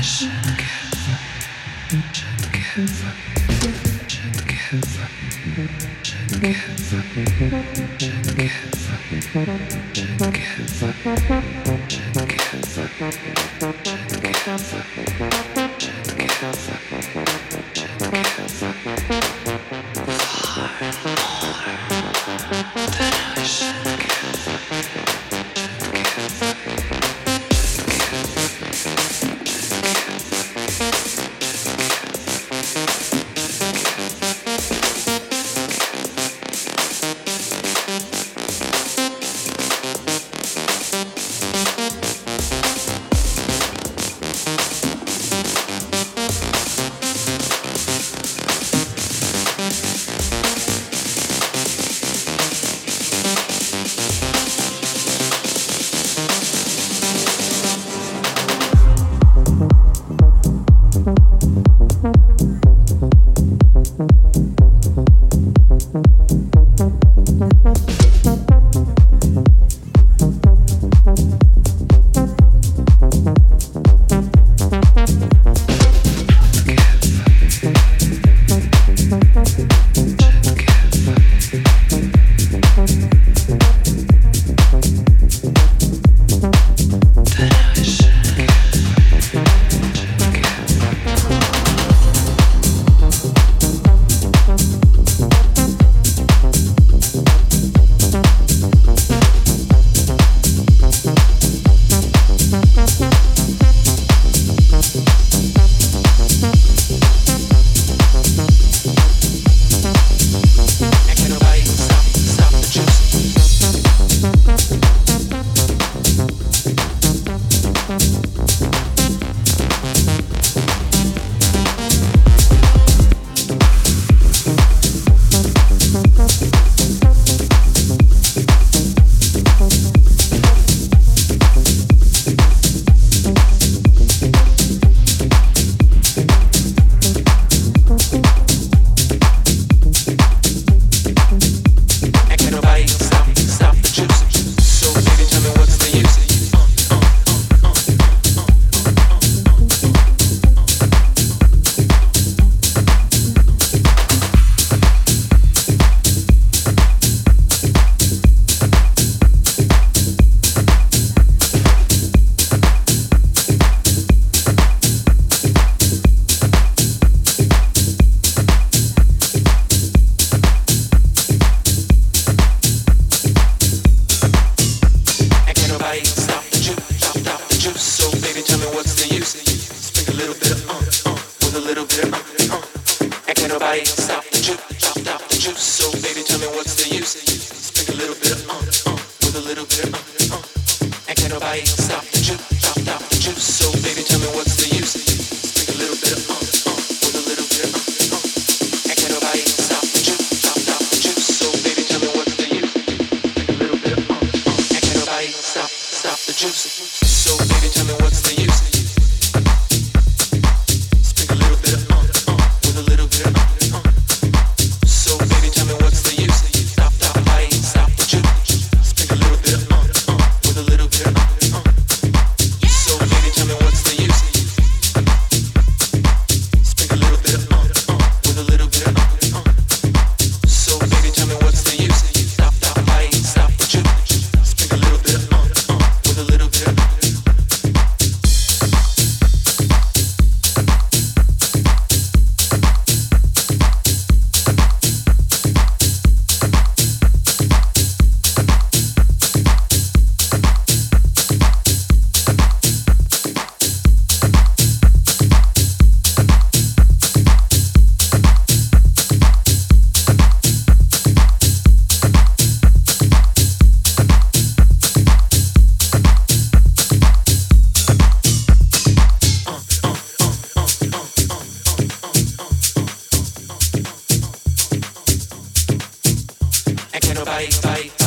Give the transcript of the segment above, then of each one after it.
Should give, should give, should give. nobody, bite.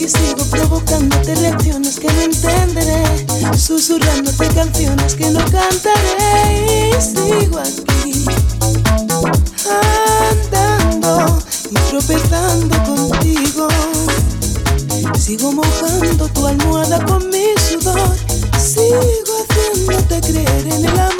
que sigo provocándote reacciones que no entenderé, susurrándote canciones que no cantaré y sigo aquí andando y tropezando contigo. Sigo mojando tu almohada con mi sudor, sigo haciéndote creer en el amor.